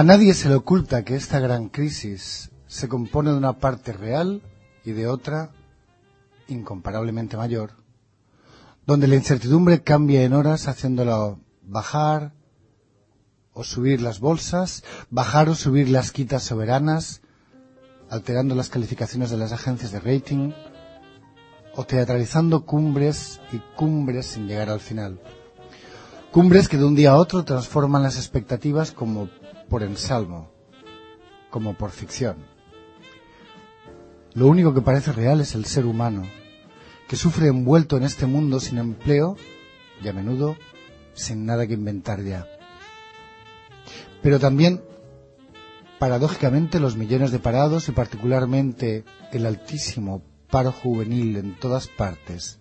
A nadie se le oculta que esta gran crisis se compone de una parte real y de otra incomparablemente mayor, donde la incertidumbre cambia en horas haciéndolo bajar o subir las bolsas, bajar o subir las quitas soberanas, alterando las calificaciones de las agencias de rating o teatralizando cumbres y cumbres sin llegar al final. Cumbres que de un día a otro transforman las expectativas como por ensalmo, como por ficción. Lo único que parece real es el ser humano, que sufre envuelto en este mundo sin empleo y a menudo sin nada que inventar ya. Pero también, paradójicamente, los millones de parados y particularmente el altísimo paro juvenil en todas partes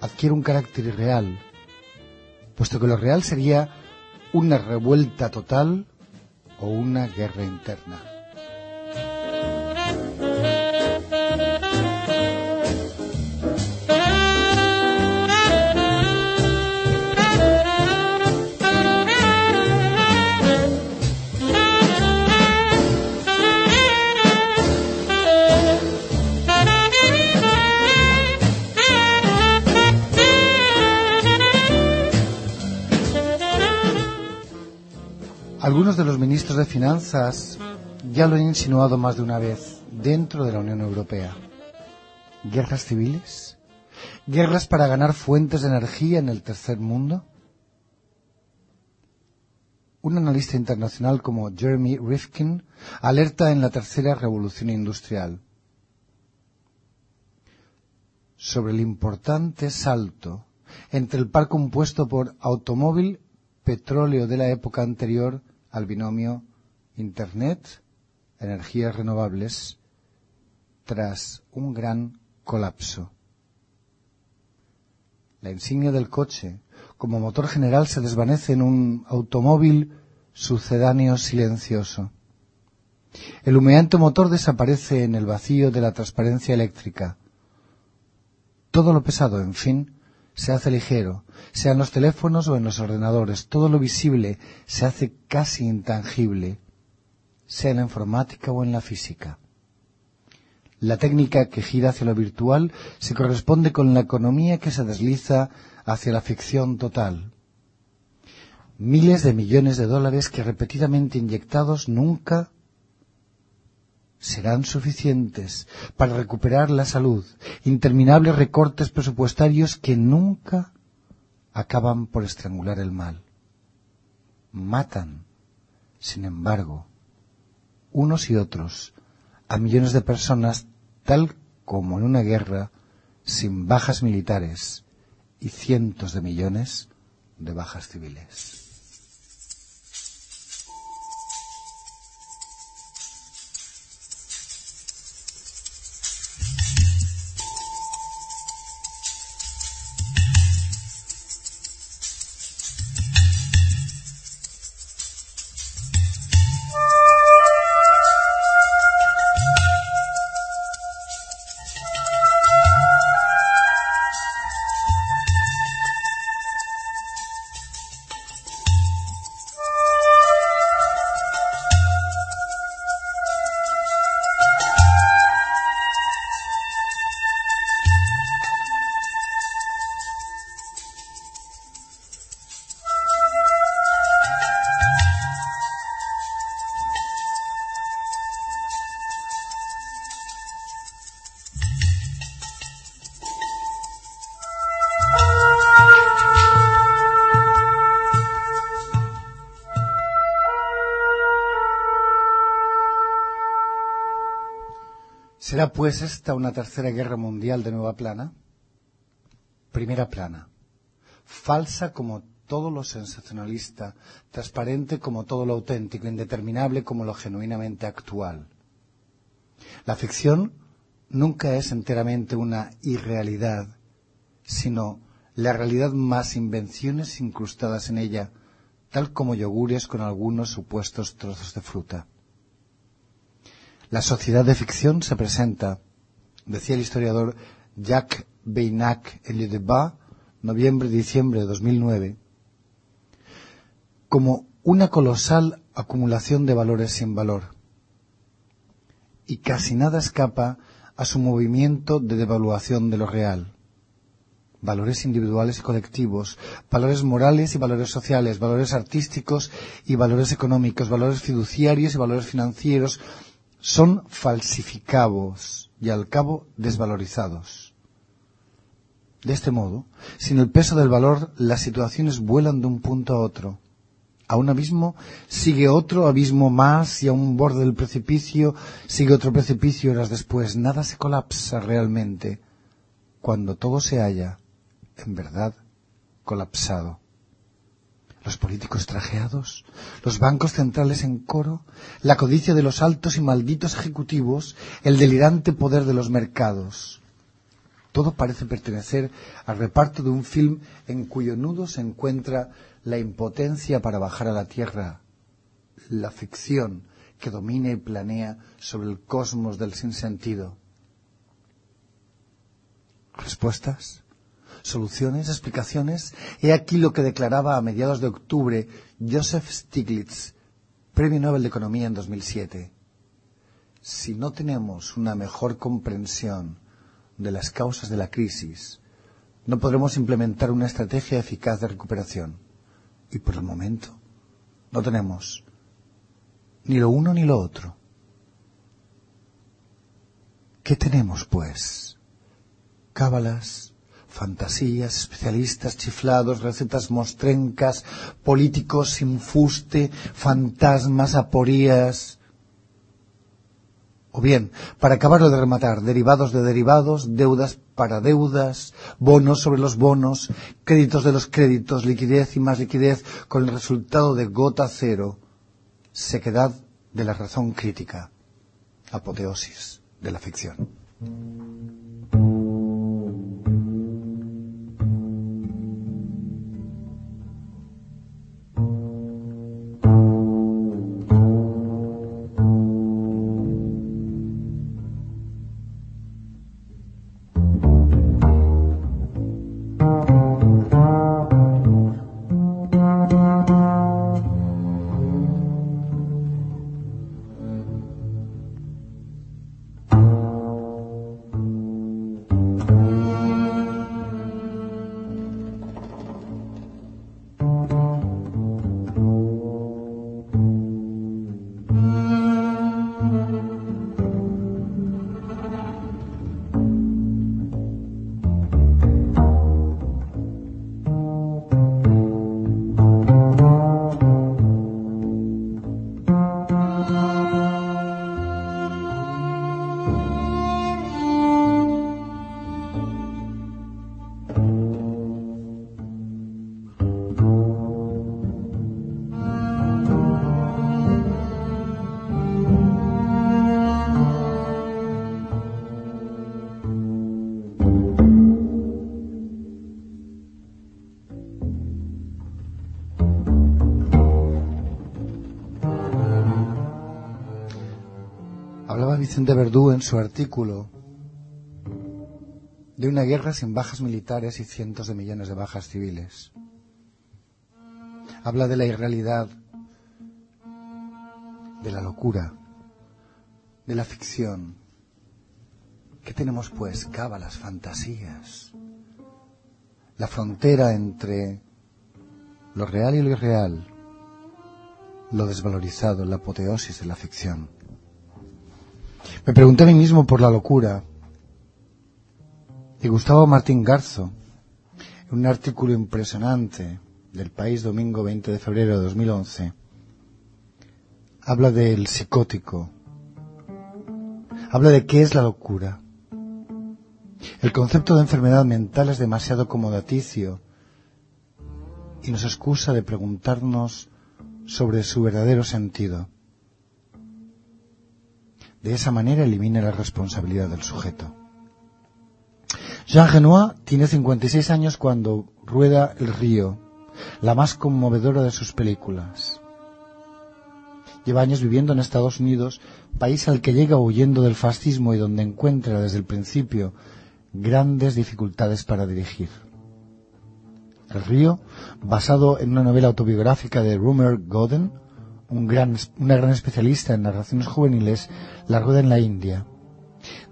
adquiere un carácter irreal, puesto que lo real sería una revuelta total o una guerra interna. Algunos de los ministros de Finanzas ya lo han insinuado más de una vez. dentro de la Unión Europea. ¿Guerras civiles? ¿Guerras para ganar fuentes de energía en el tercer mundo? Un analista internacional como Jeremy Rifkin alerta en la tercera revolución industrial sobre el importante salto entre el par compuesto por automóvil, petróleo de la época anterior al binomio Internet, energías renovables, tras un gran colapso. La insignia del coche, como motor general, se desvanece en un automóvil sucedáneo silencioso. El humeante motor desaparece en el vacío de la transparencia eléctrica. Todo lo pesado, en fin, se hace ligero, sea en los teléfonos o en los ordenadores. Todo lo visible se hace casi intangible, sea en la informática o en la física. La técnica que gira hacia lo virtual se corresponde con la economía que se desliza hacia la ficción total. Miles de millones de dólares que repetidamente inyectados nunca serán suficientes para recuperar la salud, interminables recortes presupuestarios que nunca acaban por estrangular el mal. Matan, sin embargo, unos y otros a millones de personas tal como en una guerra sin bajas militares y cientos de millones de bajas civiles. ¿Será pues esta una tercera guerra mundial de nueva plana? Primera plana. Falsa como todo lo sensacionalista, transparente como todo lo auténtico, indeterminable como lo genuinamente actual. La ficción nunca es enteramente una irrealidad, sino la realidad más invenciones incrustadas en ella, tal como yogures con algunos supuestos trozos de fruta. La sociedad de ficción se presenta, decía el historiador Jacques Beinac Débat, noviembre-diciembre de 2009, como una colosal acumulación de valores sin valor. Y casi nada escapa a su movimiento de devaluación de lo real. Valores individuales y colectivos, valores morales y valores sociales, valores artísticos y valores económicos, valores fiduciarios y valores financieros, son falsificados y al cabo desvalorizados. De este modo, sin el peso del valor, las situaciones vuelan de un punto a otro. A un abismo sigue otro abismo más y a un borde del precipicio sigue otro precipicio horas después. Nada se colapsa realmente cuando todo se halla, en verdad, colapsado los políticos trajeados, los bancos centrales en coro, la codicia de los altos y malditos ejecutivos, el delirante poder de los mercados. Todo parece pertenecer al reparto de un film en cuyo nudo se encuentra la impotencia para bajar a la tierra, la ficción que domina y planea sobre el cosmos del sinsentido. ¿Respuestas? Soluciones, explicaciones. He aquí lo que declaraba a mediados de octubre Joseph Stiglitz, Premio Nobel de Economía en 2007. Si no tenemos una mejor comprensión de las causas de la crisis, no podremos implementar una estrategia eficaz de recuperación. Y por el momento no tenemos ni lo uno ni lo otro. ¿Qué tenemos, pues? Cábalas, fantasías, especialistas chiflados, recetas mostrencas, políticos sin fuste, fantasmas, aporías. O bien, para acabarlo de rematar, derivados de derivados, deudas para deudas, bonos sobre los bonos, créditos de los créditos, liquidez y más liquidez, con el resultado de gota cero, sequedad de la razón crítica, apoteosis de la ficción. Hablaba Vicente Verdú en su artículo de una guerra sin bajas militares y cientos de millones de bajas civiles. Habla de la irrealidad, de la locura, de la ficción. ¿Qué tenemos pues? Cábalas, fantasías. La frontera entre lo real y lo irreal, lo desvalorizado, la apoteosis de la ficción. Me pregunté a mí mismo por la locura. Y Gustavo Martín Garzo, en un artículo impresionante del País domingo 20 de febrero de 2011, habla del psicótico. Habla de qué es la locura. El concepto de enfermedad mental es demasiado acomodaticio y nos excusa de preguntarnos sobre su verdadero sentido. De esa manera elimina la responsabilidad del sujeto. Jean Renoir tiene 56 años cuando rueda El Río, la más conmovedora de sus películas. Lleva años viviendo en Estados Unidos, país al que llega huyendo del fascismo y donde encuentra desde el principio grandes dificultades para dirigir. El Río, basado en una novela autobiográfica de Rumer Godden, un gran, una gran especialista en narraciones juveniles, la rueda en la India.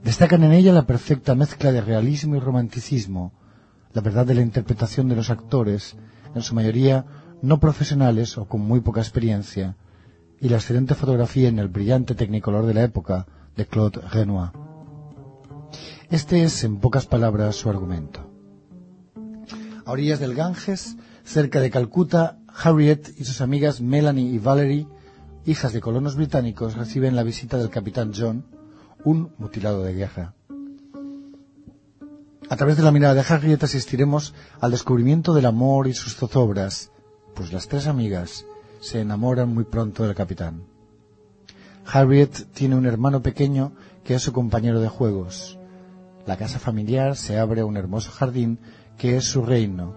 Destacan en ella la perfecta mezcla de realismo y romanticismo, la verdad de la interpretación de los actores, en su mayoría no profesionales o con muy poca experiencia, y la excelente fotografía en el brillante tecnicolor de la época de Claude Renoir. Este es, en pocas palabras, su argumento. A orillas del Ganges, cerca de Calcuta, Harriet y sus amigas Melanie y Valerie, hijas de colonos británicos, reciben la visita del capitán John, un mutilado de guerra. A través de la mirada de Harriet asistiremos al descubrimiento del amor y sus zozobras, pues las tres amigas se enamoran muy pronto del capitán. Harriet tiene un hermano pequeño que es su compañero de juegos. La casa familiar se abre a un hermoso jardín que es su reino,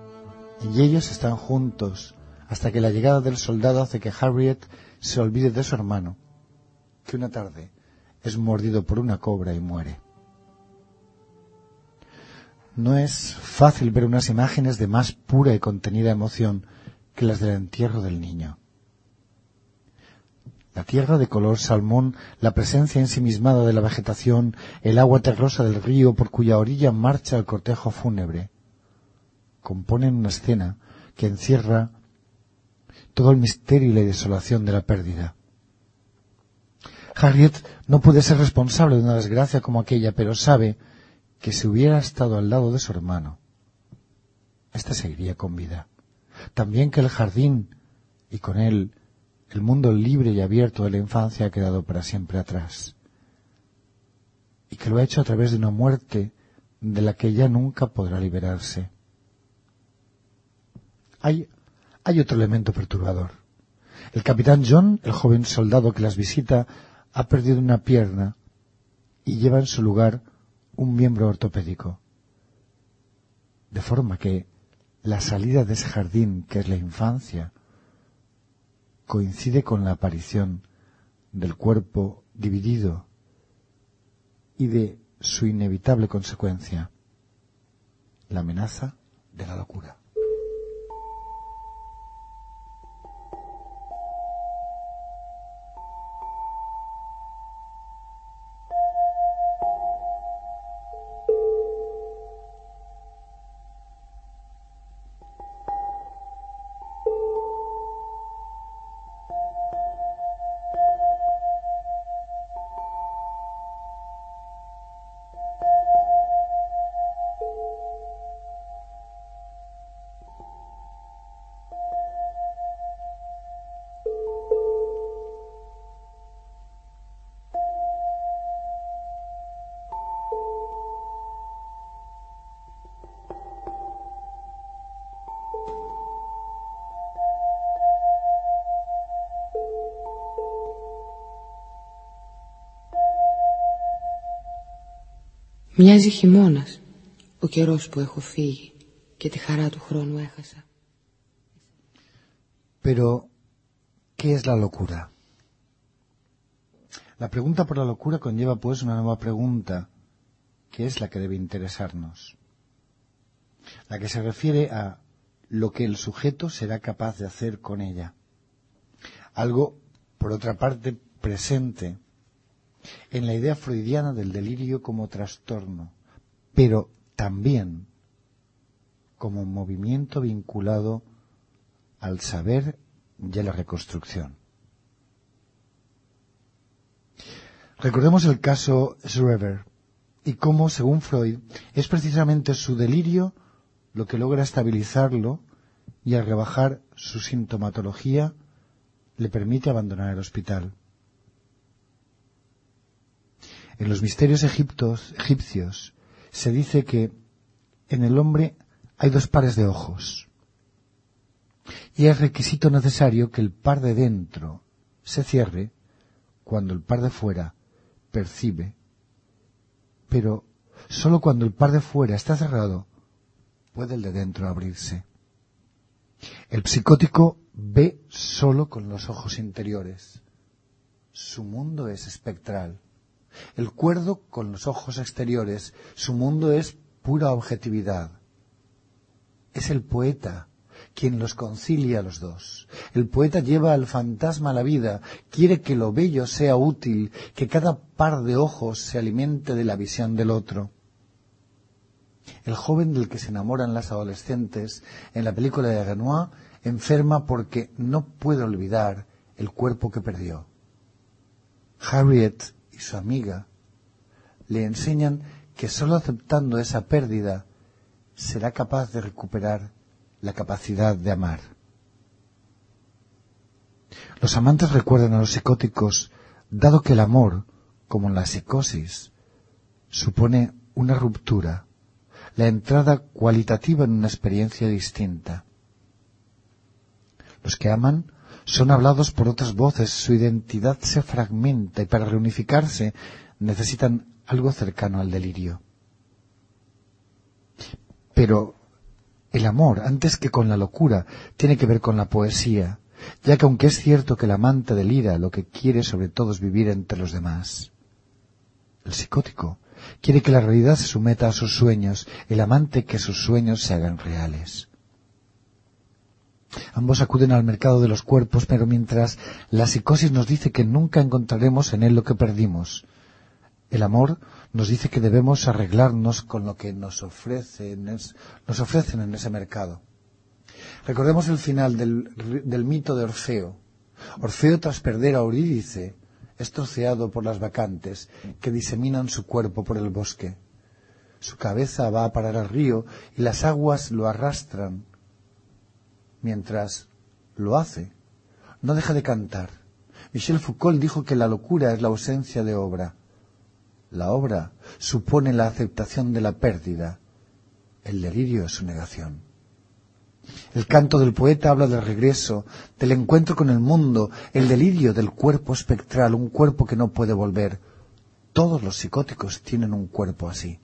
y ellos están juntos hasta que la llegada del soldado hace que Harriet se olvide de su hermano, que una tarde es mordido por una cobra y muere. No es fácil ver unas imágenes de más pura y contenida emoción que las del entierro del niño. La tierra de color salmón, la presencia ensimismada de la vegetación, el agua terrosa del río por cuya orilla marcha el cortejo fúnebre, componen una escena que encierra todo el misterio y la desolación de la pérdida. Harriet no puede ser responsable de una desgracia como aquella, pero sabe que si hubiera estado al lado de su hermano, éste seguiría con vida. También que el jardín y con él el mundo libre y abierto de la infancia ha quedado para siempre atrás. Y que lo ha hecho a través de una muerte de la que ya nunca podrá liberarse. Hay, hay otro elemento perturbador. El capitán John, el joven soldado que las visita, ha perdido una pierna y lleva en su lugar un miembro ortopédico. De forma que la salida de ese jardín, que es la infancia, coincide con la aparición del cuerpo dividido y de su inevitable consecuencia, la amenaza de la locura. Μοιάζει χειμώνας ο καιρός που έχω φύγει και τη χαρά του χρόνου έχασα. Pero, ¿qué es la locura? La pregunta por la locura conlleva pues una nueva pregunta, que es la que debe interesarnos. La que se refiere a lo que el sujeto será capaz de hacer con ella. Algo, por otra parte, presente en la idea freudiana del delirio como trastorno, pero también como movimiento vinculado al saber y a la reconstrucción. Recordemos el caso Schreber y cómo, según Freud, es precisamente su delirio lo que logra estabilizarlo y al rebajar su sintomatología le permite abandonar el hospital. En los misterios egipcios se dice que en el hombre hay dos pares de ojos y es requisito necesario que el par de dentro se cierre cuando el par de fuera percibe, pero sólo cuando el par de fuera está cerrado puede el de dentro abrirse. El psicótico ve sólo con los ojos interiores. Su mundo es espectral. El cuerdo con los ojos exteriores. Su mundo es pura objetividad. Es el poeta quien los concilia a los dos. El poeta lleva al fantasma a la vida, quiere que lo bello sea útil, que cada par de ojos se alimente de la visión del otro. El joven del que se enamoran las adolescentes en la película de Renoir enferma porque no puede olvidar el cuerpo que perdió. Harriet su amiga le enseñan que sólo aceptando esa pérdida será capaz de recuperar la capacidad de amar. Los amantes recuerdan a los psicóticos, dado que el amor, como en la psicosis, supone una ruptura, la entrada cualitativa en una experiencia distinta. Los que aman son hablados por otras voces, su identidad se fragmenta y para reunificarse necesitan algo cercano al delirio. Pero el amor, antes que con la locura, tiene que ver con la poesía, ya que aunque es cierto que el amante delira, lo que quiere sobre todo es vivir entre los demás. El psicótico quiere que la realidad se someta a sus sueños, el amante que sus sueños se hagan reales. Ambos acuden al mercado de los cuerpos, pero mientras la psicosis nos dice que nunca encontraremos en él lo que perdimos, el amor nos dice que debemos arreglarnos con lo que nos ofrecen, nos ofrecen en ese mercado. Recordemos el final del, del mito de Orfeo. Orfeo, tras perder a Eurídice, es troceado por las vacantes que diseminan su cuerpo por el bosque. Su cabeza va a parar al río y las aguas lo arrastran. Mientras lo hace, no deja de cantar. Michel Foucault dijo que la locura es la ausencia de obra. La obra supone la aceptación de la pérdida. El delirio es su negación. El canto del poeta habla del regreso, del encuentro con el mundo, el delirio del cuerpo espectral, un cuerpo que no puede volver. Todos los psicóticos tienen un cuerpo así.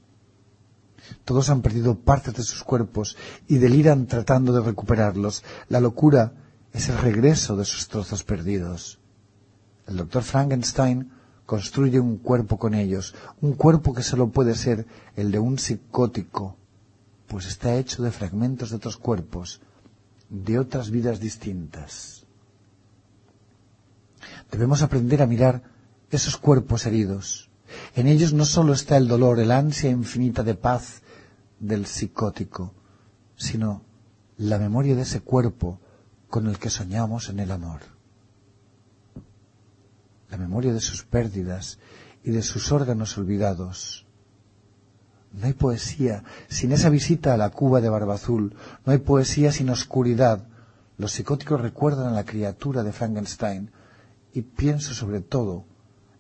Todos han perdido partes de sus cuerpos y deliran tratando de recuperarlos. La locura es el regreso de sus trozos perdidos. El doctor Frankenstein construye un cuerpo con ellos, un cuerpo que solo puede ser el de un psicótico, pues está hecho de fragmentos de otros cuerpos, de otras vidas distintas. Debemos aprender a mirar esos cuerpos heridos. En ellos no solo está el dolor, el ansia infinita de paz del psicótico, sino la memoria de ese cuerpo con el que soñamos en el amor. La memoria de sus pérdidas y de sus órganos olvidados. No hay poesía sin esa visita a la Cuba de Barbazul. No hay poesía sin oscuridad. Los psicóticos recuerdan a la criatura de Frankenstein y pienso sobre todo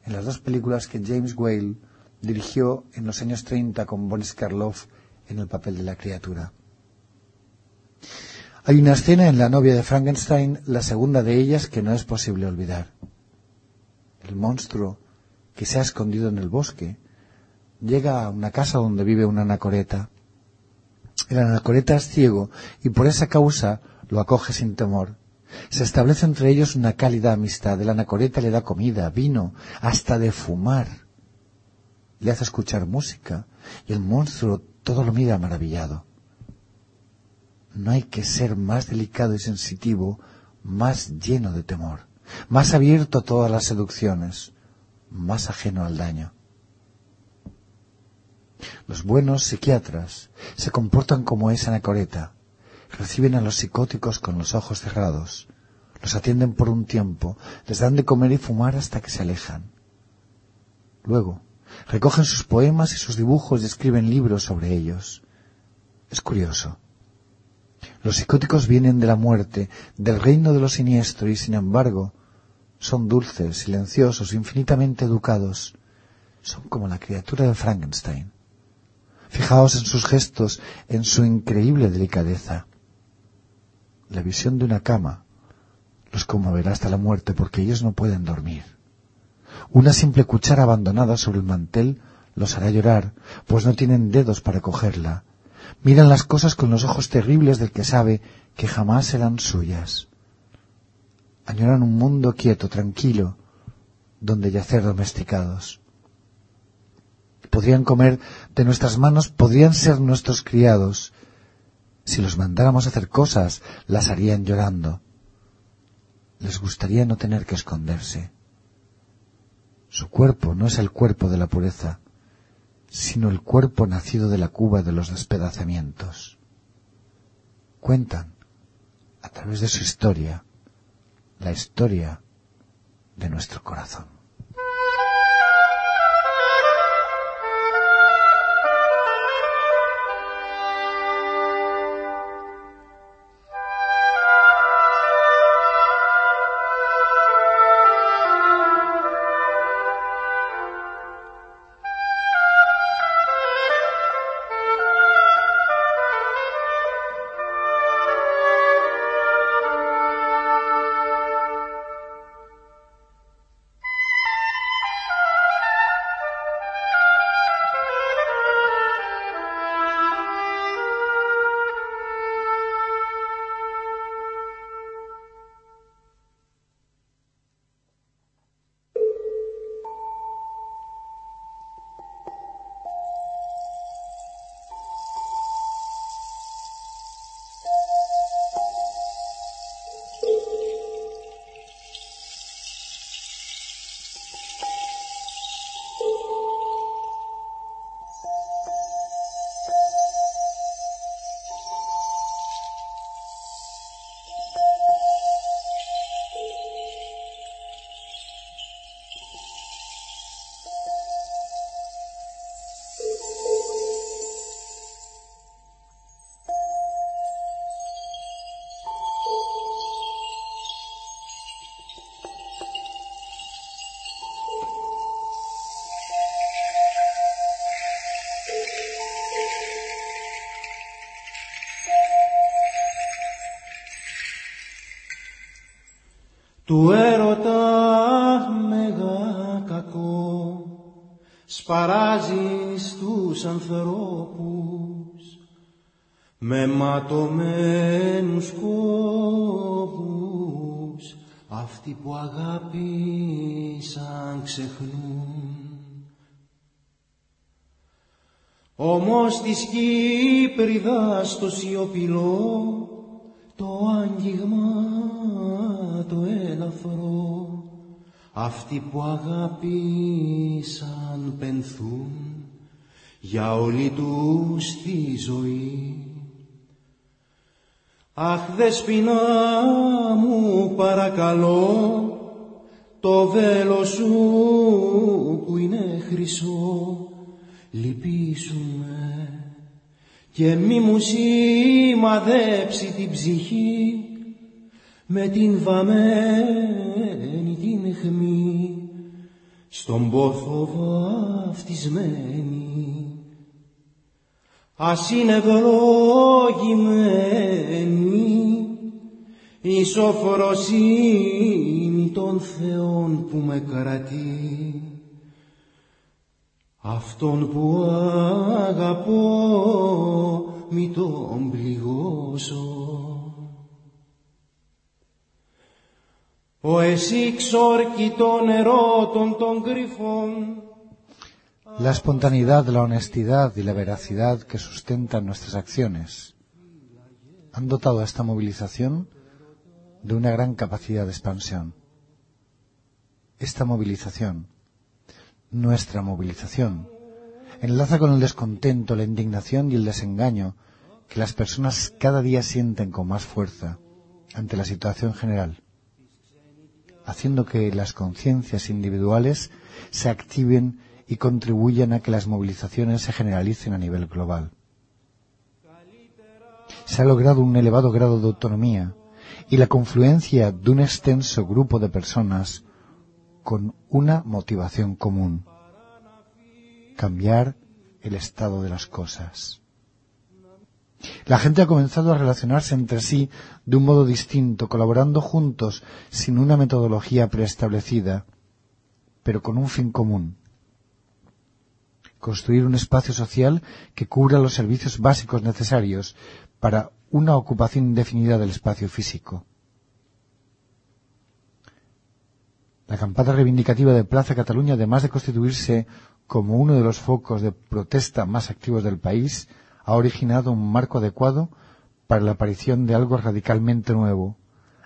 en las dos películas que James Whale dirigió en los años 30 con Boris Karloff en el papel de la criatura. Hay una escena en La novia de Frankenstein, la segunda de ellas, que no es posible olvidar. El monstruo que se ha escondido en el bosque llega a una casa donde vive una anacoreta. El anacoreta es ciego y por esa causa lo acoge sin temor. Se establece entre ellos una cálida amistad. El anacoreta le da comida, vino, hasta de fumar. Le hace escuchar música y el monstruo todo lo mira maravillado. No hay que ser más delicado y sensitivo, más lleno de temor, más abierto a todas las seducciones, más ajeno al daño. Los buenos psiquiatras se comportan como esa anacoreta. Reciben a los psicóticos con los ojos cerrados. Los atienden por un tiempo, les dan de comer y fumar hasta que se alejan. Luego, recogen sus poemas y sus dibujos y escriben libros sobre ellos. Es curioso. Los psicóticos vienen de la muerte, del reino de lo siniestro y, sin embargo, son dulces, silenciosos, infinitamente educados. Son como la criatura de Frankenstein. Fijaos en sus gestos, en su increíble delicadeza. La visión de una cama los conmoverá hasta la muerte porque ellos no pueden dormir. Una simple cuchara abandonada sobre el mantel los hará llorar, pues no tienen dedos para cogerla. Miran las cosas con los ojos terribles del que sabe que jamás serán suyas. Añoran un mundo quieto, tranquilo, donde yacer domesticados podrían comer de nuestras manos, podrían ser nuestros criados. Si los mandáramos a hacer cosas, las harían llorando. Les gustaría no tener que esconderse. Su cuerpo no es el cuerpo de la pureza, sino el cuerpo nacido de la cuba de los despedazamientos. Cuentan, a través de su historia, la historia de nuestro corazón. Του έρωτα μεγά κακό σπαράζεις στους ανθρώπους με ματωμένους κόπους. Αυτοί που αγάπησαν ξεχνούν. Όμως της Κύπριδας το σιωπηλό αυτοί που αγάπησαν πενθούν για όλη τους τη ζωή. Αχ δεσποινά μου παρακαλώ το βέλος σου που είναι χρυσό λυπήσουμε και μη μου σημαδέψει την ψυχή με την βαμμένη την αιχμή στον πόθο βαφτισμένη. Ας είναι ευλογημένη η σοφροσύνη των Θεών που με κρατεί. Αυτόν που αγαπώ μη τον πληγώσω La espontaneidad, la honestidad y la veracidad que sustentan nuestras acciones han dotado a esta movilización de una gran capacidad de expansión. Esta movilización, nuestra movilización, enlaza con el descontento, la indignación y el desengaño que las personas cada día sienten con más fuerza ante la situación general, haciendo que las conciencias individuales se activen y contribuyan a que las movilizaciones se generalicen a nivel global. Se ha logrado un elevado grado de autonomía y la confluencia de un extenso grupo de personas con una motivación común, cambiar el estado de las cosas. La gente ha comenzado a relacionarse entre sí de un modo distinto, colaborando juntos sin una metodología preestablecida, pero con un fin común, construir un espacio social que cubra los servicios básicos necesarios para una ocupación indefinida del espacio físico. La campana reivindicativa de Plaza Cataluña, además de constituirse como uno de los focos de protesta más activos del país, ha originado un marco adecuado para la aparición de algo radicalmente nuevo,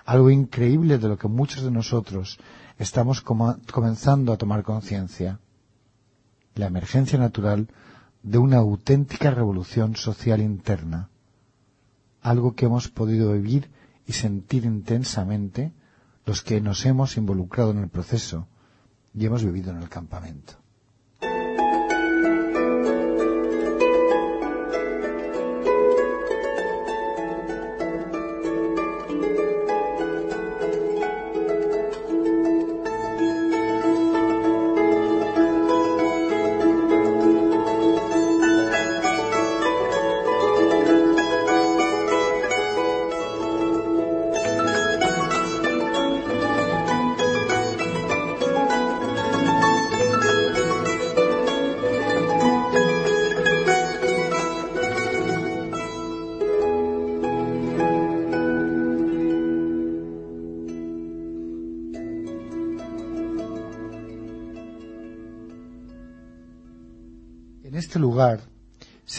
algo increíble de lo que muchos de nosotros estamos comenzando a tomar conciencia la emergencia natural de una auténtica revolución social interna, algo que hemos podido vivir y sentir intensamente los que nos hemos involucrado en el proceso y hemos vivido en el campamento.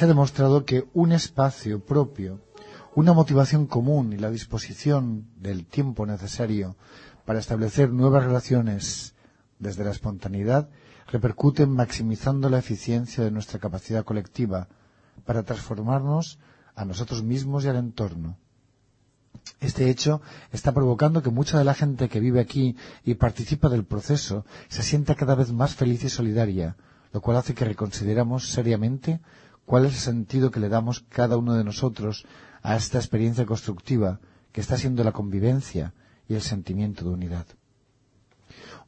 Se ha demostrado que un espacio propio, una motivación común y la disposición del tiempo necesario para establecer nuevas relaciones desde la espontaneidad repercuten maximizando la eficiencia de nuestra capacidad colectiva para transformarnos a nosotros mismos y al entorno. Este hecho está provocando que mucha de la gente que vive aquí y participa del proceso se sienta cada vez más feliz y solidaria, lo cual hace que reconsideramos seriamente cuál es el sentido que le damos cada uno de nosotros a esta experiencia constructiva que está siendo la convivencia y el sentimiento de unidad.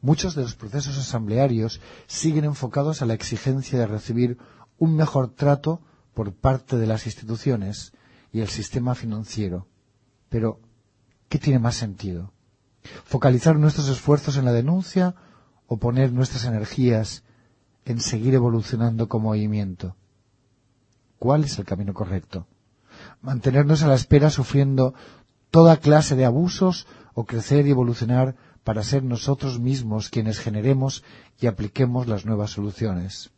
Muchos de los procesos asamblearios siguen enfocados a la exigencia de recibir un mejor trato por parte de las instituciones y el sistema financiero. Pero, ¿qué tiene más sentido? Focalizar nuestros esfuerzos en la denuncia o poner nuestras energías en seguir evolucionando como movimiento. ¿Cuál es el camino correcto? Mantenernos a la espera sufriendo toda clase de abusos o crecer y evolucionar para ser nosotros mismos quienes generemos y apliquemos las nuevas soluciones.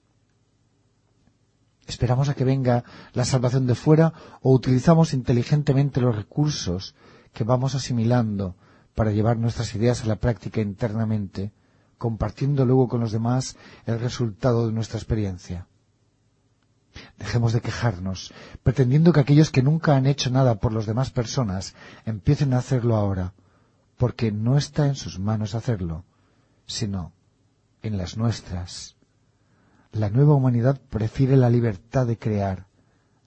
¿Esperamos a que venga la salvación de fuera o utilizamos inteligentemente los recursos que vamos asimilando para llevar nuestras ideas a la práctica internamente, compartiendo luego con los demás el resultado de nuestra experiencia? Dejemos de quejarnos, pretendiendo que aquellos que nunca han hecho nada por las demás personas empiecen a hacerlo ahora, porque no está en sus manos hacerlo, sino en las nuestras. La nueva humanidad prefiere la libertad de crear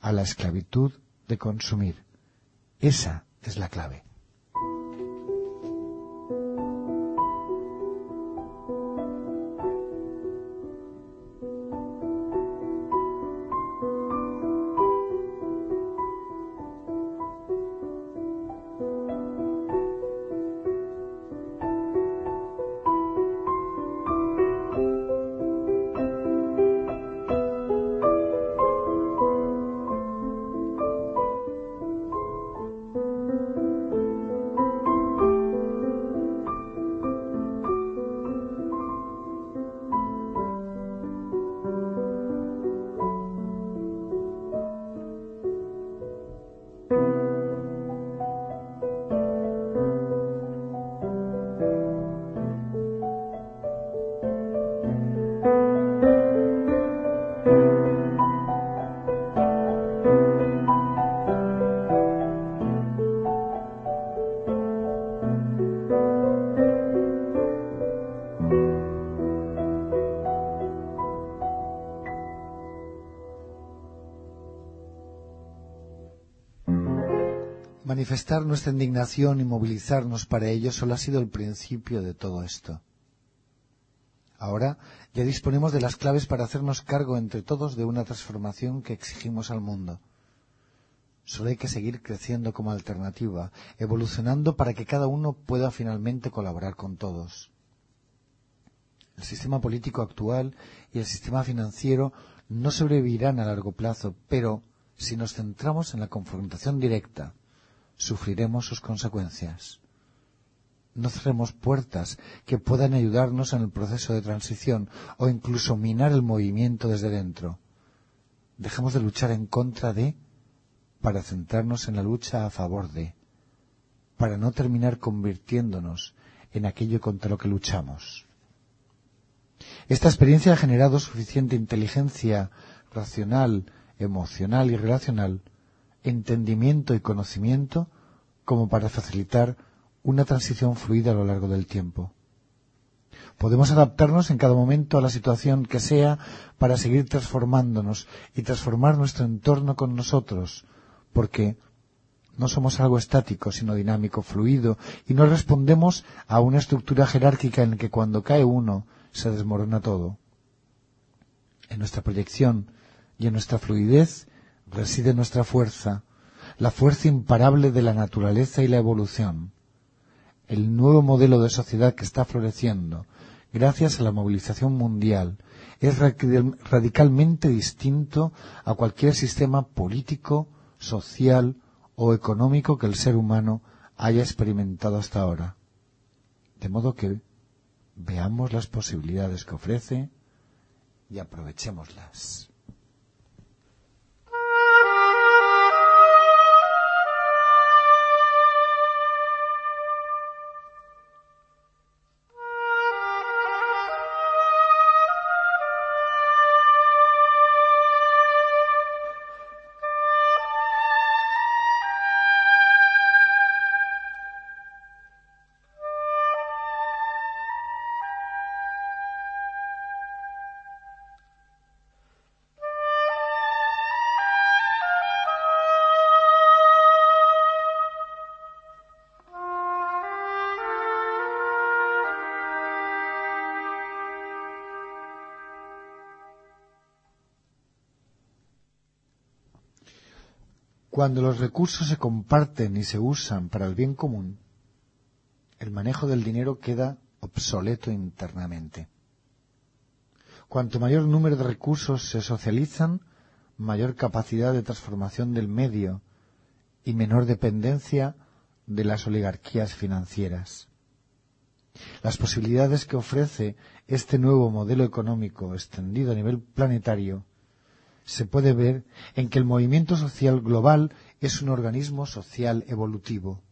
a la esclavitud de consumir. Esa es la clave. Nuestra indignación y movilizarnos para ello solo ha sido el principio de todo esto. Ahora ya disponemos de las claves para hacernos cargo entre todos de una transformación que exigimos al mundo. Solo hay que seguir creciendo como alternativa, evolucionando para que cada uno pueda finalmente colaborar con todos. El sistema político actual y el sistema financiero no sobrevivirán a largo plazo, pero si nos centramos en la confrontación directa, sufriremos sus consecuencias. No cerremos puertas que puedan ayudarnos en el proceso de transición o incluso minar el movimiento desde dentro. Dejemos de luchar en contra de para centrarnos en la lucha a favor de, para no terminar convirtiéndonos en aquello contra lo que luchamos. Esta experiencia ha generado suficiente inteligencia racional, emocional y relacional entendimiento y conocimiento como para facilitar una transición fluida a lo largo del tiempo. Podemos adaptarnos en cada momento a la situación que sea para seguir transformándonos y transformar nuestro entorno con nosotros, porque no somos algo estático, sino dinámico, fluido, y no respondemos a una estructura jerárquica en que cuando cae uno se desmorona todo. En nuestra proyección y en nuestra fluidez reside nuestra fuerza, la fuerza imparable de la naturaleza y la evolución, el nuevo modelo de sociedad que está floreciendo gracias a la movilización mundial es radicalmente distinto a cualquier sistema político, social o económico que el ser humano haya experimentado hasta ahora. De modo que veamos las posibilidades que ofrece y aprovechémoslas. Cuando los recursos se comparten y se usan para el bien común, el manejo del dinero queda obsoleto internamente. Cuanto mayor número de recursos se socializan, mayor capacidad de transformación del medio y menor dependencia de las oligarquías financieras. Las posibilidades que ofrece este nuevo modelo económico extendido a nivel planetario se puede ver en que el movimiento social global es un organismo social evolutivo.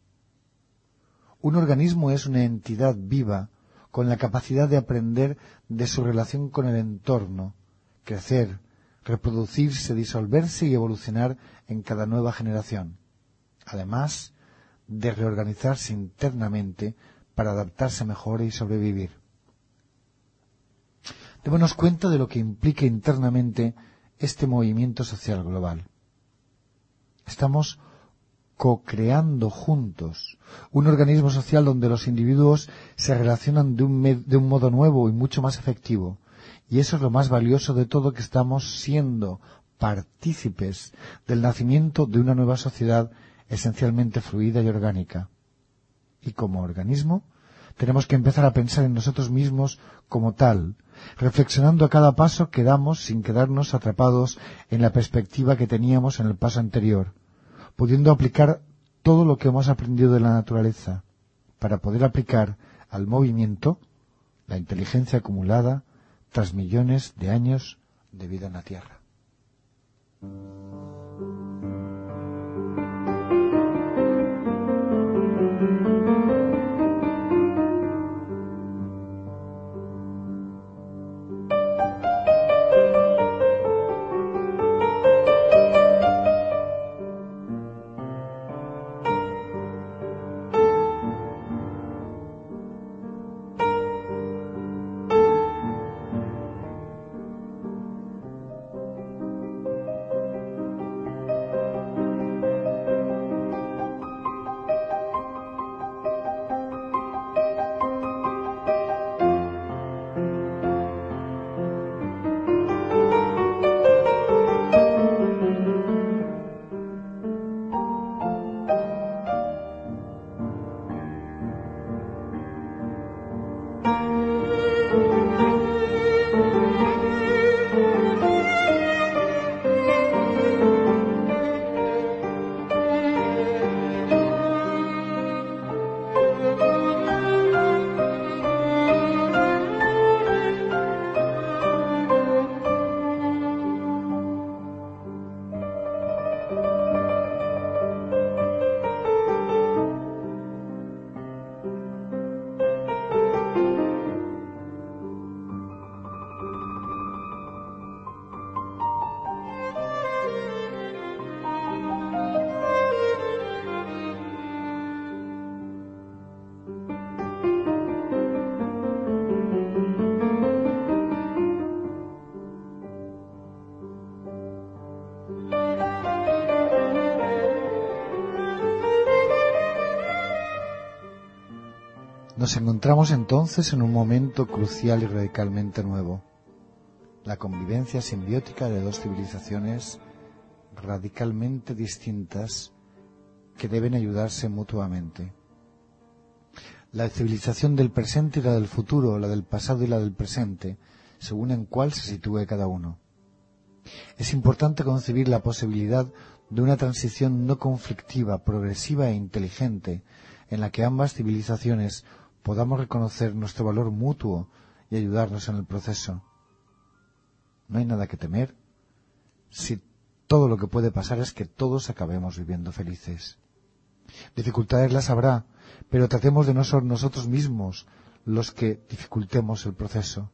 Un organismo es una entidad viva con la capacidad de aprender de su relación con el entorno, crecer, reproducirse, disolverse y evolucionar en cada nueva generación. Además de reorganizarse internamente para adaptarse mejor y sobrevivir. Démonos cuenta de lo que implica internamente este movimiento social global. Estamos co-creando juntos un organismo social donde los individuos se relacionan de un, de un, modo nuevo y mucho más efectivo. Y eso es lo más valioso de todo que estamos siendo partícipes del nacimiento de una nueva sociedad esencialmente fluida y orgánica. Y como organismo, tenemos que empezar a pensar en nosotros mismos como tal, reflexionando a cada paso que damos sin quedarnos atrapados en la perspectiva que teníamos en el paso anterior, pudiendo aplicar todo lo que hemos aprendido de la naturaleza, para poder aplicar al movimiento la inteligencia acumulada tras millones de años de vida en la Tierra. Nos encontramos entonces en un momento crucial y radicalmente nuevo, la convivencia simbiótica de dos civilizaciones radicalmente distintas que deben ayudarse mutuamente. La civilización del presente y la del futuro, la del pasado y la del presente, según en cuál se sitúe cada uno. Es importante concebir la posibilidad de una transición no conflictiva, progresiva e inteligente, en la que ambas civilizaciones podamos reconocer nuestro valor mutuo y ayudarnos en el proceso. No hay nada que temer si todo lo que puede pasar es que todos acabemos viviendo felices. Dificultades las habrá, pero tratemos de no ser nosotros mismos los que dificultemos el proceso.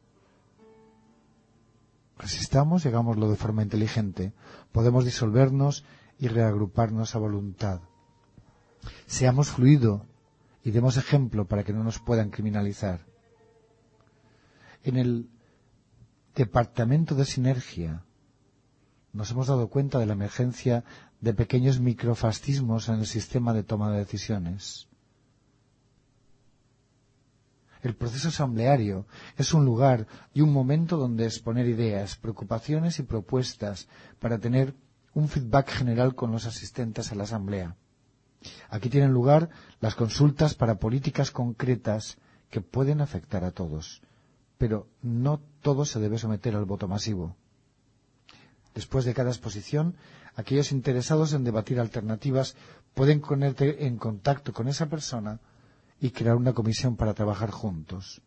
Resistamos y hagámoslo de forma inteligente. Podemos disolvernos y reagruparnos a voluntad. Seamos fluido y demos ejemplo para que no nos puedan criminalizar. En el departamento de sinergia nos hemos dado cuenta de la emergencia de pequeños microfascismos en el sistema de toma de decisiones. El proceso asambleario es un lugar y un momento donde exponer ideas, preocupaciones y propuestas para tener un feedback general con los asistentes a la asamblea. Aquí tienen lugar las consultas para políticas concretas que pueden afectar a todos, pero no todo se debe someter al voto masivo. Después de cada exposición, aquellos interesados en debatir alternativas pueden ponerte en contacto con esa persona y crear una comisión para trabajar juntos.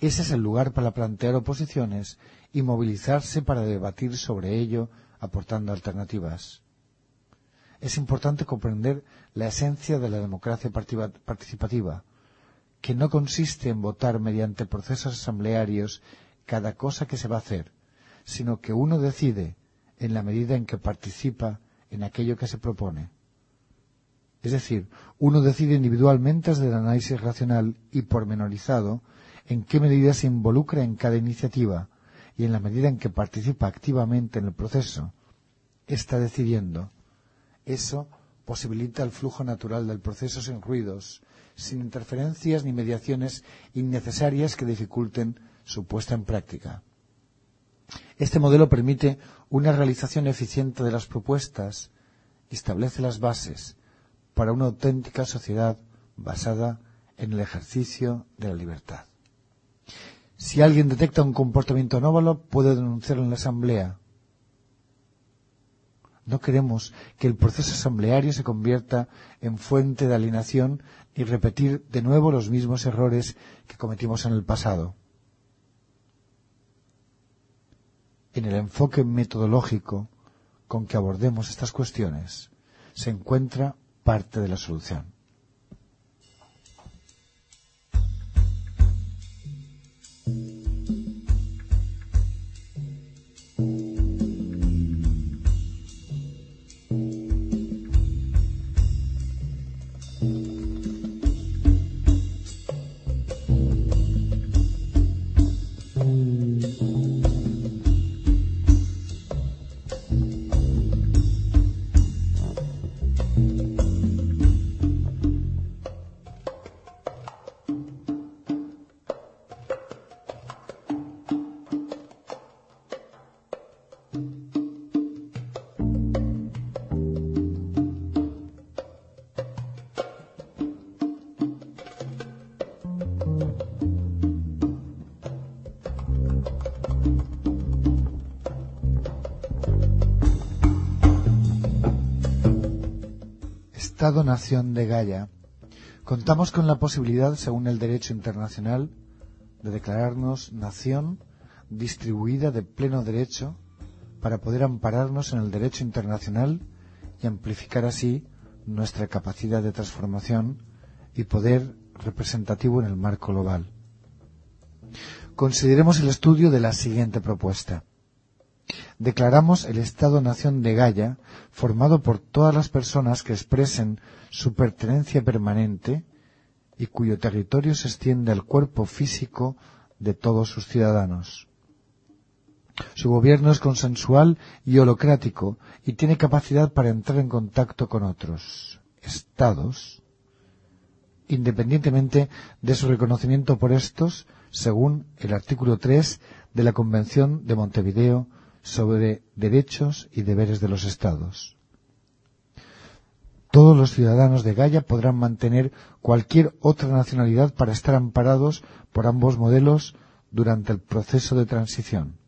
Ese es el lugar para plantear oposiciones y movilizarse para debatir sobre ello aportando alternativas. Es importante comprender la esencia de la democracia participativa, que no consiste en votar mediante procesos asamblearios cada cosa que se va a hacer, sino que uno decide en la medida en que participa en aquello que se propone. Es decir, uno decide individualmente desde el análisis racional y pormenorizado en qué medida se involucra en cada iniciativa y en la medida en que participa activamente en el proceso, está decidiendo. Eso posibilita el flujo natural del proceso sin ruidos, sin interferencias ni mediaciones innecesarias que dificulten su puesta en práctica. Este modelo permite una realización eficiente de las propuestas y establece las bases para una auténtica sociedad basada en el ejercicio de la libertad. Si alguien detecta un comportamiento anómalo, puede denunciarlo en la Asamblea. No queremos que el proceso asambleario se convierta en fuente de alienación y repetir de nuevo los mismos errores que cometimos en el pasado. En el enfoque metodológico con que abordemos estas cuestiones se encuentra parte de la solución. Estado-Nación de Gaia, contamos con la posibilidad, según el derecho internacional, de declararnos nación distribuida de pleno derecho para poder ampararnos en el derecho internacional y amplificar así nuestra capacidad de transformación y poder representativo en el marco global. Consideremos el estudio de la siguiente propuesta declaramos el Estado-Nación de Gaia, formado por todas las personas que expresen su pertenencia permanente y cuyo territorio se extiende al cuerpo físico de todos sus ciudadanos. Su gobierno es consensual y holocrático y tiene capacidad para entrar en contacto con otros estados, independientemente de su reconocimiento por estos, según el artículo 3 de la Convención de Montevideo sobre derechos y deberes de los Estados. Todos los ciudadanos de Gaia podrán mantener cualquier otra nacionalidad para estar amparados por ambos modelos durante el proceso de transición.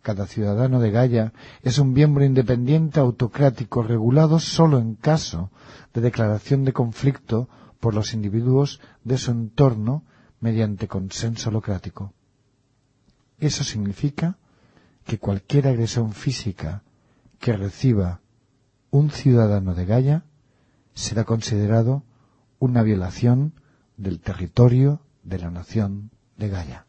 Cada ciudadano de Gaia es un miembro independiente autocrático regulado solo en caso de declaración de conflicto por los individuos de su entorno mediante consenso holocrático. Eso significa que cualquier agresión física que reciba un ciudadano de Gaia será considerado una violación del territorio de la nación de Gaia.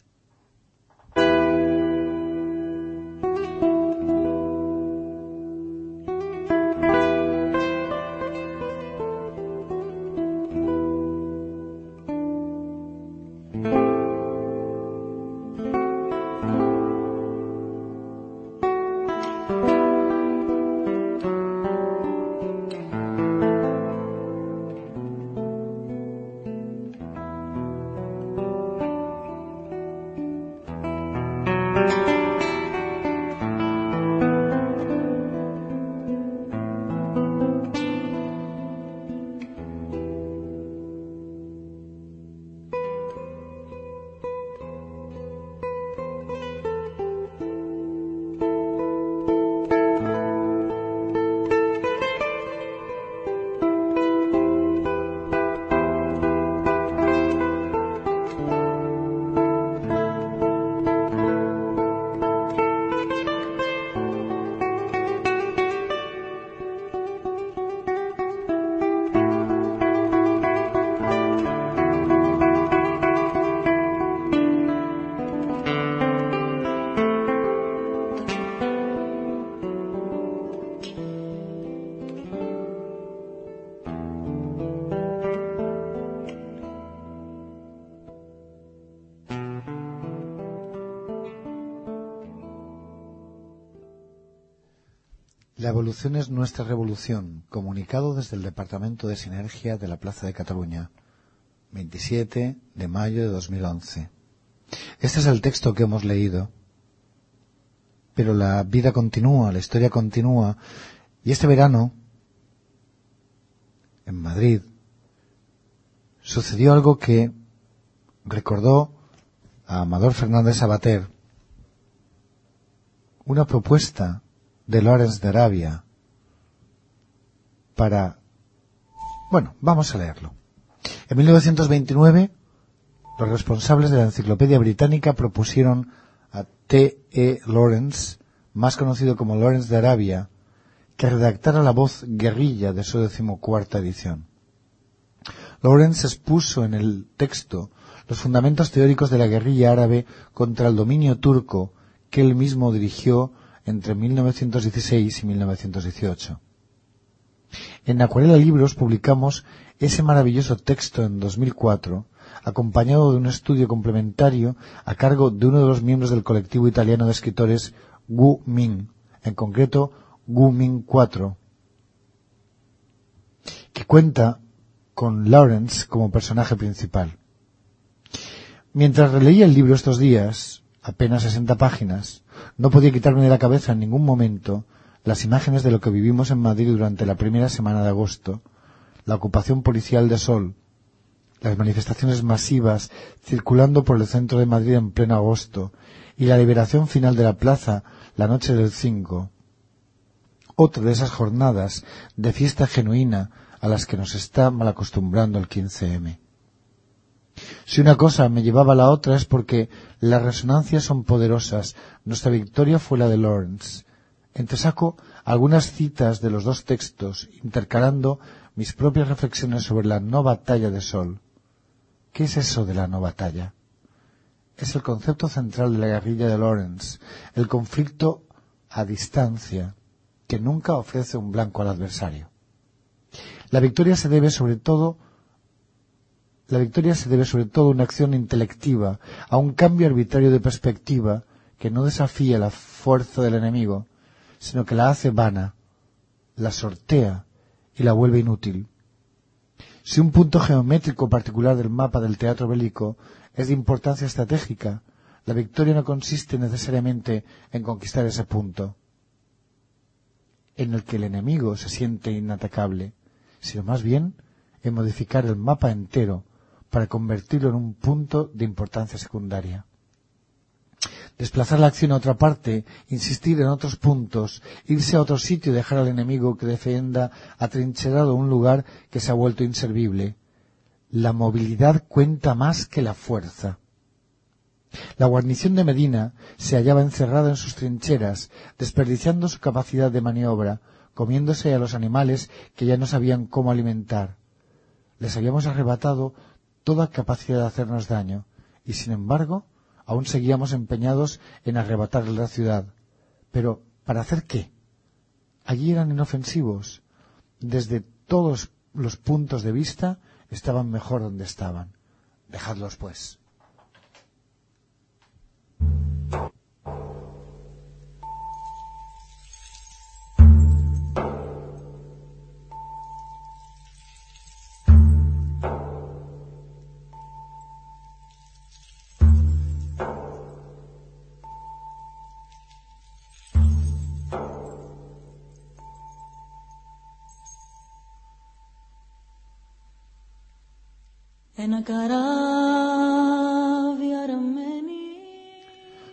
La evolución es nuestra revolución, comunicado desde el Departamento de Sinergia de la Plaza de Cataluña, 27 de mayo de 2011. Este es el texto que hemos leído, pero la vida continúa, la historia continúa, y este verano, en Madrid, sucedió algo que recordó a Amador Fernández Sabater una propuesta de Lawrence de Arabia para... Bueno, vamos a leerlo. En 1929, los responsables de la Enciclopedia Británica propusieron a T. E. Lawrence, más conocido como Lawrence de Arabia, que redactara la voz guerrilla de su decimocuarta edición. Lawrence expuso en el texto los fundamentos teóricos de la guerrilla árabe contra el dominio turco que él mismo dirigió entre 1916 y 1918. En Acuarela Libros publicamos ese maravilloso texto en 2004, acompañado de un estudio complementario a cargo de uno de los miembros del colectivo italiano de escritores Gu Min, en concreto Gu Min 4, que cuenta con Lawrence como personaje principal. Mientras releía el libro estos días, apenas 60 páginas, no podía quitarme de la cabeza en ningún momento las imágenes de lo que vivimos en Madrid durante la primera semana de agosto, la ocupación policial de Sol, las manifestaciones masivas circulando por el centro de Madrid en pleno agosto y la liberación final de la plaza la noche del 5. Otra de esas jornadas de fiesta genuina a las que nos está mal acostumbrando el 15M. Si una cosa me llevaba a la otra es porque las resonancias son poderosas. Nuestra victoria fue la de Lawrence. Entresaco algunas citas de los dos textos, intercalando mis propias reflexiones sobre la no batalla de Sol. ¿Qué es eso de la no batalla? Es el concepto central de la guerrilla de Lawrence, el conflicto a distancia, que nunca ofrece un blanco al adversario. La victoria se debe sobre todo la victoria se debe sobre todo a una acción intelectiva, a un cambio arbitrario de perspectiva que no desafía la fuerza del enemigo, sino que la hace vana, la sortea y la vuelve inútil. Si un punto geométrico particular del mapa del teatro bélico es de importancia estratégica, la victoria no consiste necesariamente en conquistar ese punto, en el que el enemigo se siente inatacable, sino más bien en modificar el mapa entero para convertirlo en un punto de importancia secundaria. Desplazar la acción a otra parte, insistir en otros puntos, irse a otro sitio y dejar al enemigo que defienda atrincherado un lugar que se ha vuelto inservible. La movilidad cuenta más que la fuerza. La guarnición de Medina se hallaba encerrada en sus trincheras, desperdiciando su capacidad de maniobra, comiéndose a los animales que ya no sabían cómo alimentar. Les habíamos arrebatado toda capacidad de hacernos daño, y sin embargo, aún seguíamos empeñados en arrebatarle la ciudad. Pero, ¿para hacer qué? Allí eran inofensivos. Desde todos los puntos de vista estaban mejor donde estaban. Dejadlos, pues.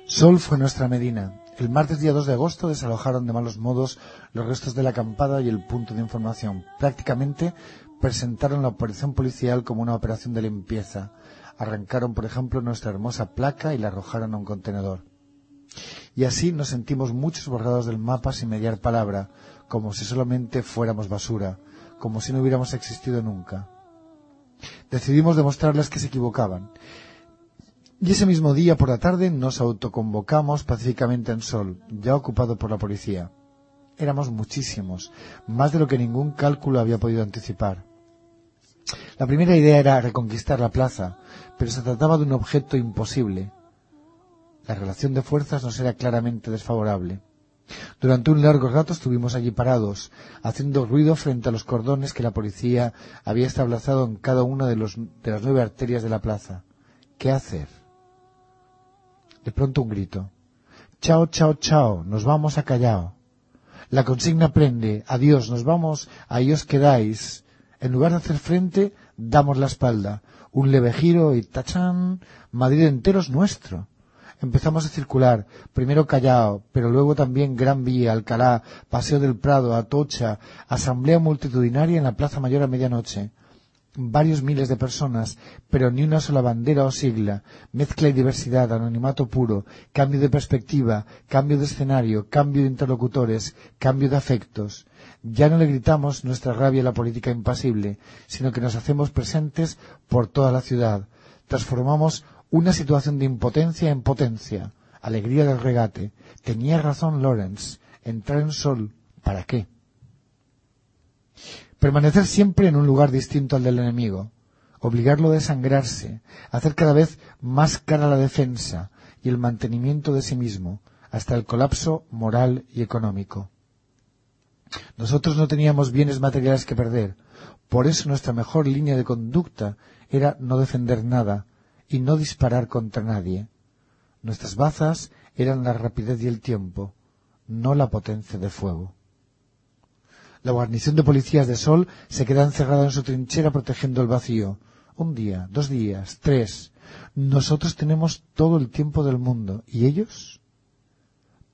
Sol fue nuestra Medina. El martes día 2 de agosto desalojaron de malos modos los restos de la acampada y el punto de información. Prácticamente presentaron la operación policial como una operación de limpieza. Arrancaron, por ejemplo, nuestra hermosa placa y la arrojaron a un contenedor. Y así nos sentimos muchos borrados del mapa sin mediar palabra, como si solamente fuéramos basura, como si no hubiéramos existido nunca. Decidimos demostrarles que se equivocaban. Y ese mismo día por la tarde nos autoconvocamos pacíficamente en Sol, ya ocupado por la policía. Éramos muchísimos, más de lo que ningún cálculo había podido anticipar. La primera idea era reconquistar la plaza, pero se trataba de un objeto imposible. La relación de fuerzas nos era claramente desfavorable. Durante un largo rato estuvimos allí parados, haciendo ruido frente a los cordones que la policía había establecido en cada una de, los, de las nueve arterias de la plaza. ¿Qué hacer? De pronto un grito. Chao, chao, chao, nos vamos a Callao. La consigna prende, adiós, nos vamos, ahí os quedáis. En lugar de hacer frente, damos la espalda. Un leve giro y tachán, Madrid entero es nuestro. Empezamos a circular, primero Callao, pero luego también Gran Vía, Alcalá, Paseo del Prado, Atocha, asamblea multitudinaria en la Plaza Mayor a medianoche. Varios miles de personas, pero ni una sola bandera o sigla, mezcla y diversidad, anonimato puro, cambio de perspectiva, cambio de escenario, cambio de interlocutores, cambio de afectos. Ya no le gritamos nuestra rabia a la política impasible, sino que nos hacemos presentes por toda la ciudad. Transformamos una situación de impotencia en potencia. Alegría del regate. Tenía razón Lawrence. Entrar en sol. ¿Para qué? Permanecer siempre en un lugar distinto al del enemigo. Obligarlo a desangrarse. Hacer cada vez más cara la defensa y el mantenimiento de sí mismo hasta el colapso moral y económico. Nosotros no teníamos bienes materiales que perder. Por eso nuestra mejor línea de conducta era no defender nada, y no disparar contra nadie. Nuestras bazas eran la rapidez y el tiempo, no la potencia de fuego. La guarnición de policías de Sol se queda encerrada en su trinchera protegiendo el vacío. Un día, dos días, tres. Nosotros tenemos todo el tiempo del mundo. ¿Y ellos?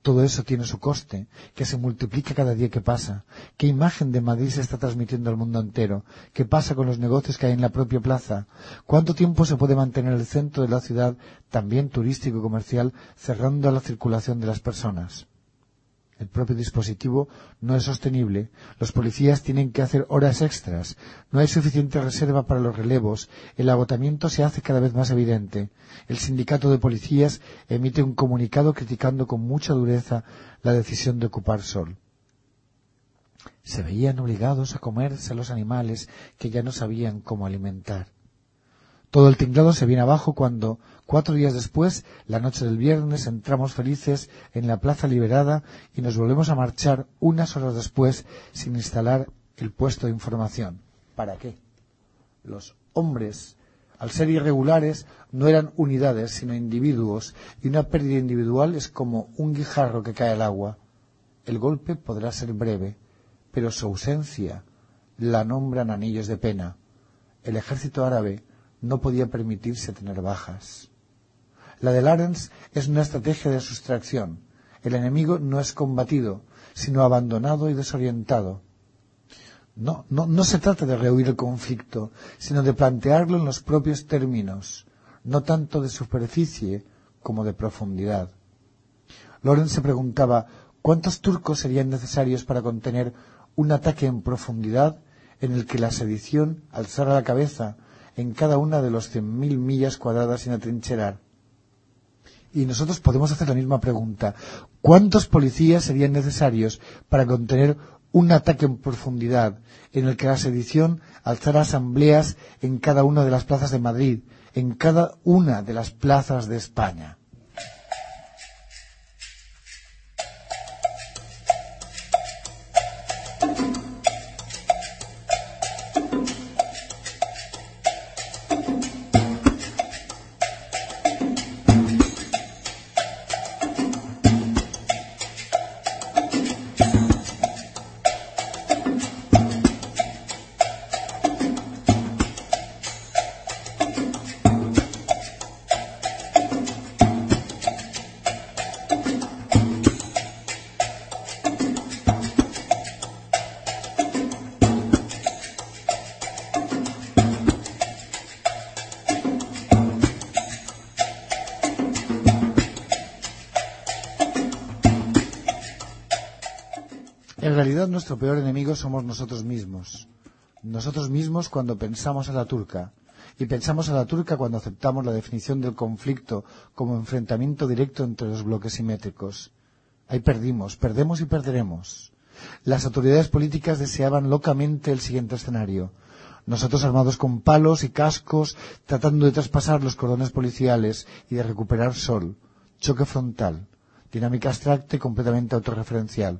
Todo eso tiene su coste, que se multiplica cada día que pasa. ¿Qué imagen de Madrid se está transmitiendo al mundo entero? ¿Qué pasa con los negocios que hay en la propia plaza? ¿Cuánto tiempo se puede mantener el centro de la ciudad, también turístico y comercial, cerrando la circulación de las personas? El propio dispositivo no es sostenible. Los policías tienen que hacer horas extras. No hay suficiente reserva para los relevos. El agotamiento se hace cada vez más evidente. El sindicato de policías emite un comunicado criticando con mucha dureza la decisión de ocupar Sol. Se veían obligados a comerse a los animales que ya no sabían cómo alimentar. Todo el tinglado se viene abajo cuando, cuatro días después, la noche del viernes, entramos felices en la plaza liberada y nos volvemos a marchar unas horas después sin instalar el puesto de información. ¿Para qué? Los hombres, al ser irregulares, no eran unidades, sino individuos, y una pérdida individual es como un guijarro que cae al agua. El golpe podrá ser breve, pero su ausencia la nombran anillos de pena. El ejército árabe no podía permitirse tener bajas. La de Lawrence es una estrategia de sustracción. El enemigo no es combatido, sino abandonado y desorientado. No, no, se trata de rehuir el conflicto, sino de plantearlo en los propios términos, no tanto de superficie como de profundidad. Lawrence se preguntaba cuántos turcos serían necesarios para contener un ataque en profundidad en el que la sedición alzara la cabeza en cada una de los cien mil millas cuadradas sin atrincherar. Y nosotros podemos hacer la misma pregunta. ¿Cuántos policías serían necesarios para contener un ataque en profundidad en el que la sedición alzara asambleas en cada una de las plazas de Madrid, en cada una de las plazas de España? Realidad nuestro peor enemigo somos nosotros mismos. Nosotros mismos cuando pensamos a la turca. Y pensamos a la turca cuando aceptamos la definición del conflicto como enfrentamiento directo entre los bloques simétricos. Ahí perdimos, perdemos y perderemos. Las autoridades políticas deseaban locamente el siguiente escenario. Nosotros armados con palos y cascos, tratando de traspasar los cordones policiales y de recuperar sol. Choque frontal. dinámica abstracta y completamente autorreferencial,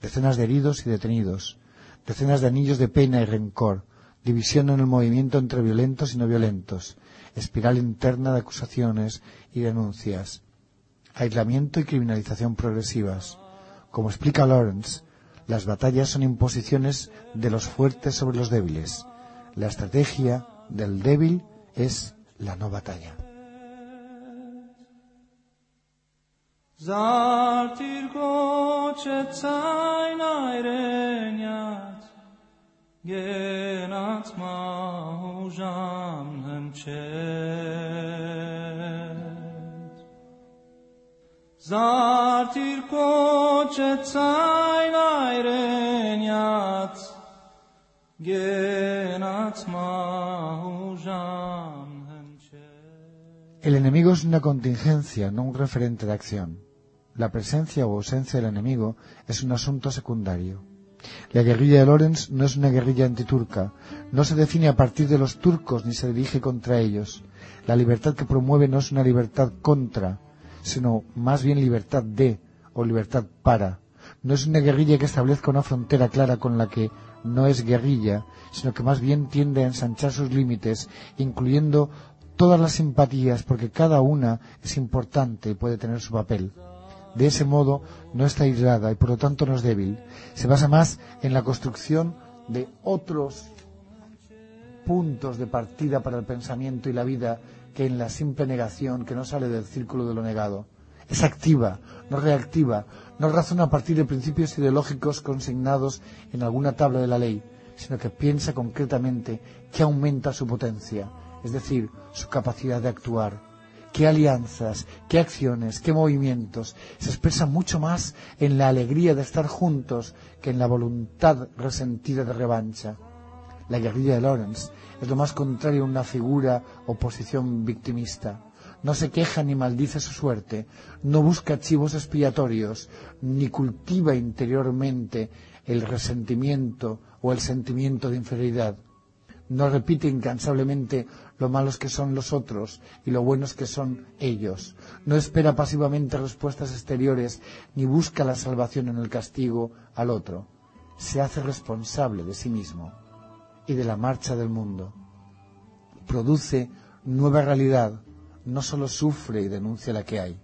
decenas de heridos y detenidos, decenas de anillos de pena y rencor, división en el movimiento entre violentos y no violentos, espiral interna de acusaciones y denuncias, aislamiento y criminalización progresivas. Como explica Lawrence, las batallas son imposiciones de los fuertes sobre los débiles. La estrategia del débil es la no batalla. El enemigo es una contingencia, no un referente de acción. La presencia o ausencia del enemigo es un asunto secundario. La guerrilla de Lorenz no es una guerrilla antiturca, no se define a partir de los turcos ni se dirige contra ellos. La libertad que promueve no es una libertad contra, sino más bien libertad de o libertad para. No es una guerrilla que establezca una frontera clara con la que no es guerrilla, sino que más bien tiende a ensanchar sus límites, incluyendo todas las simpatías, porque cada una es importante y puede tener su papel. De ese modo no está aislada y por lo tanto no es débil. Se basa más en la construcción de otros puntos de partida para el pensamiento y la vida que en la simple negación que no sale del círculo de lo negado. Es activa, no reactiva, no razona a partir de principios ideológicos consignados en alguna tabla de la ley, sino que piensa concretamente que aumenta su potencia, es decir, su capacidad de actuar. Qué alianzas, qué acciones, qué movimientos. Se expresa mucho más en la alegría de estar juntos que en la voluntad resentida de revancha. La guerrilla de Lawrence es lo más contrario a una figura o posición victimista. No se queja ni maldice su suerte, no busca chivos expiatorios, ni cultiva interiormente el resentimiento o el sentimiento de inferioridad. No repite incansablemente lo malos que son los otros y lo buenos que son ellos. No espera pasivamente respuestas exteriores ni busca la salvación en el castigo al otro. Se hace responsable de sí mismo y de la marcha del mundo. Produce nueva realidad, no solo sufre y denuncia la que hay.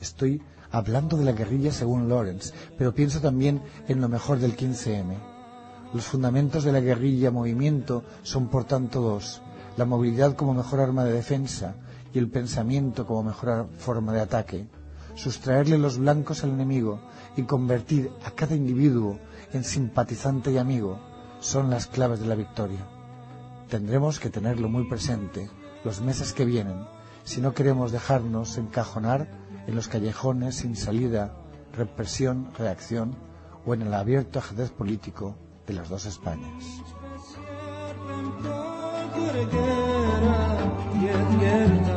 Estoy hablando de la guerrilla según Lawrence, pero pienso también en lo mejor del 15M. Los fundamentos de la guerrilla movimiento son por tanto dos, la movilidad como mejor arma de defensa y el pensamiento como mejor forma de ataque. Sustraerle los blancos al enemigo y convertir a cada individuo en simpatizante y amigo son las claves de la victoria. Tendremos que tenerlo muy presente los meses que vienen si no queremos dejarnos encajonar en los callejones sin salida, represión, reacción o en el abierto ajedrez político de las dos Españas. gurgura yet